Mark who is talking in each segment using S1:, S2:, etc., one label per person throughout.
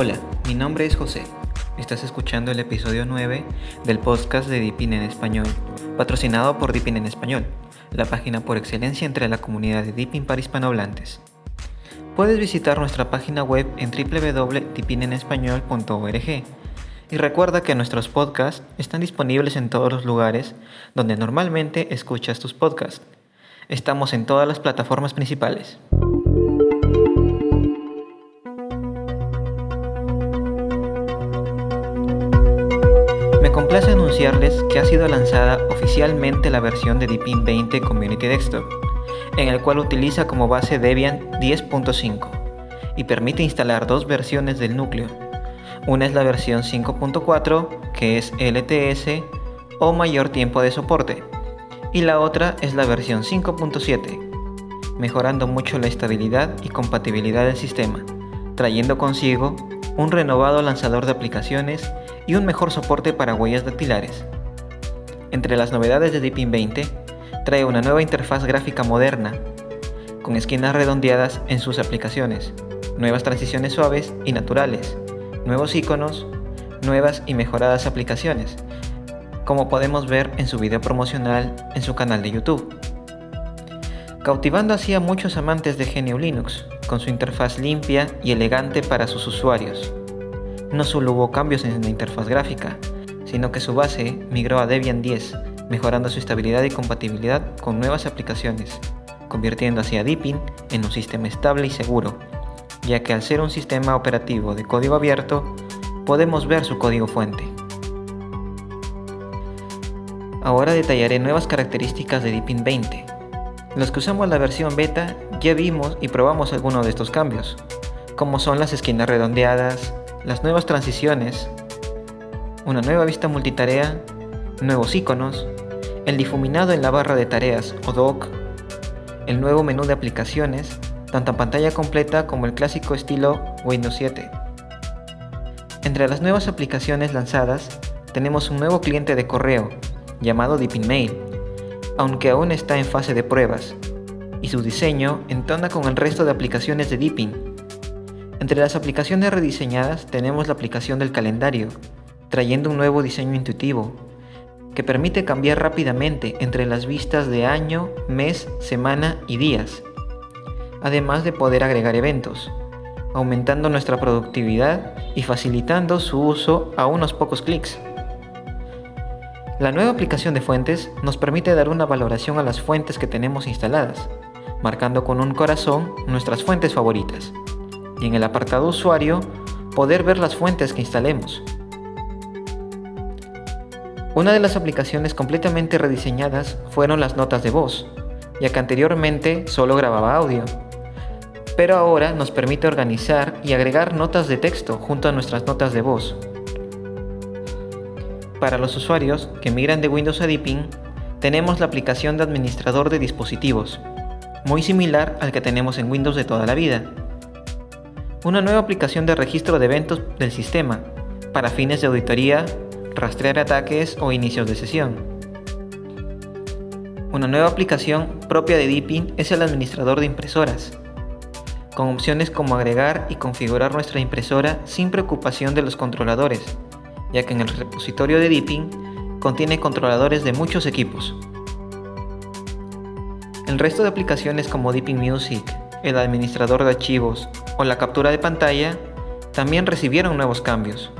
S1: Hola, mi nombre es José. Estás escuchando el episodio 9 del podcast de Deepin en Español, patrocinado por Deepin en Español, la página por excelencia entre la comunidad de Deepin para hispanohablantes. Puedes visitar nuestra página web en www.deepinenespañol.org y recuerda que nuestros podcasts están disponibles en todos los lugares donde normalmente escuchas tus podcasts. Estamos en todas las plataformas principales. Me complace anunciarles que ha sido lanzada oficialmente la versión de Deepin 20 Community Desktop, en el cual utiliza como base Debian 10.5 y permite instalar dos versiones del núcleo. Una es la versión 5.4, que es LTS o mayor tiempo de soporte, y la otra es la versión 5.7, mejorando mucho la estabilidad y compatibilidad del sistema, trayendo consigo un renovado lanzador de aplicaciones y un mejor soporte para huellas dactilares. Entre las novedades de Deepin 20, trae una nueva interfaz gráfica moderna, con esquinas redondeadas en sus aplicaciones, nuevas transiciones suaves y naturales, nuevos iconos, nuevas y mejoradas aplicaciones, como podemos ver en su video promocional en su canal de YouTube. Cautivando así a muchos amantes de GNU Linux, con su interfaz limpia y elegante para sus usuarios. No solo hubo cambios en la interfaz gráfica, sino que su base migró a Debian 10, mejorando su estabilidad y compatibilidad con nuevas aplicaciones, convirtiendo así a Deepin en un sistema estable y seguro, ya que al ser un sistema operativo de código abierto, podemos ver su código fuente. Ahora detallaré nuevas características de Deepin 20. Los que usamos la versión beta ya vimos y probamos algunos de estos cambios, como son las esquinas redondeadas, las nuevas transiciones, una nueva vista multitarea, nuevos iconos, el difuminado en la barra de tareas o dock, el nuevo menú de aplicaciones tanto pantalla completa como el clásico estilo Windows 7. Entre las nuevas aplicaciones lanzadas tenemos un nuevo cliente de correo llamado Deepin Mail, aunque aún está en fase de pruebas, y su diseño entona con el resto de aplicaciones de Deepin. Entre las aplicaciones rediseñadas tenemos la aplicación del calendario, trayendo un nuevo diseño intuitivo, que permite cambiar rápidamente entre las vistas de año, mes, semana y días además de poder agregar eventos, aumentando nuestra productividad y facilitando su uso a unos pocos clics. La nueva aplicación de fuentes nos permite dar una valoración a las fuentes que tenemos instaladas, marcando con un corazón nuestras fuentes favoritas, y en el apartado usuario poder ver las fuentes que instalemos. Una de las aplicaciones completamente rediseñadas fueron las notas de voz, ya que anteriormente solo grababa audio pero ahora nos permite organizar y agregar notas de texto junto a nuestras notas de voz. Para los usuarios que migran de Windows a Deepin, tenemos la aplicación de administrador de dispositivos, muy similar al que tenemos en Windows de toda la vida. Una nueva aplicación de registro de eventos del sistema, para fines de auditoría, rastrear ataques o inicios de sesión. Una nueva aplicación propia de Deepin es el administrador de impresoras, con opciones como agregar y configurar nuestra impresora sin preocupación de los controladores, ya que en el repositorio de Deepin contiene controladores de muchos equipos. El resto de aplicaciones como Deepin Music, el administrador de archivos o la captura de pantalla también recibieron nuevos cambios.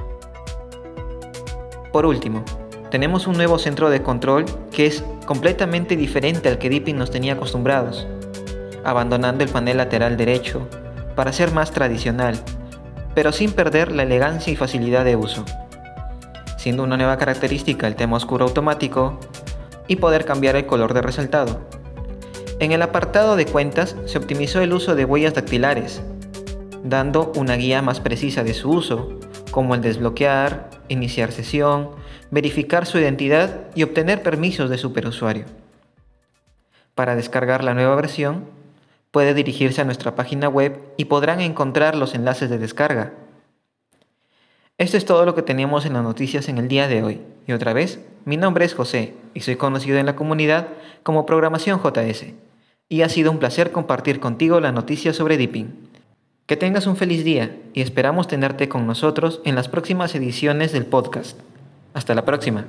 S1: Por último, tenemos un nuevo centro de control que es completamente diferente al que Deepin nos tenía acostumbrados abandonando el panel lateral derecho para ser más tradicional, pero sin perder la elegancia y facilidad de uso, siendo una nueva característica el tema oscuro automático y poder cambiar el color de resaltado. En el apartado de cuentas se optimizó el uso de huellas dactilares, dando una guía más precisa de su uso, como el desbloquear, iniciar sesión, verificar su identidad y obtener permisos de superusuario. Para descargar la nueva versión, puede dirigirse a nuestra página web y podrán encontrar los enlaces de descarga. Esto es todo lo que teníamos en las noticias en el día de hoy. Y otra vez, mi nombre es José y soy conocido en la comunidad como Programación JS. Y ha sido un placer compartir contigo la noticia sobre Deepin. Que tengas un feliz día y esperamos tenerte con nosotros en las próximas ediciones del podcast. Hasta la próxima.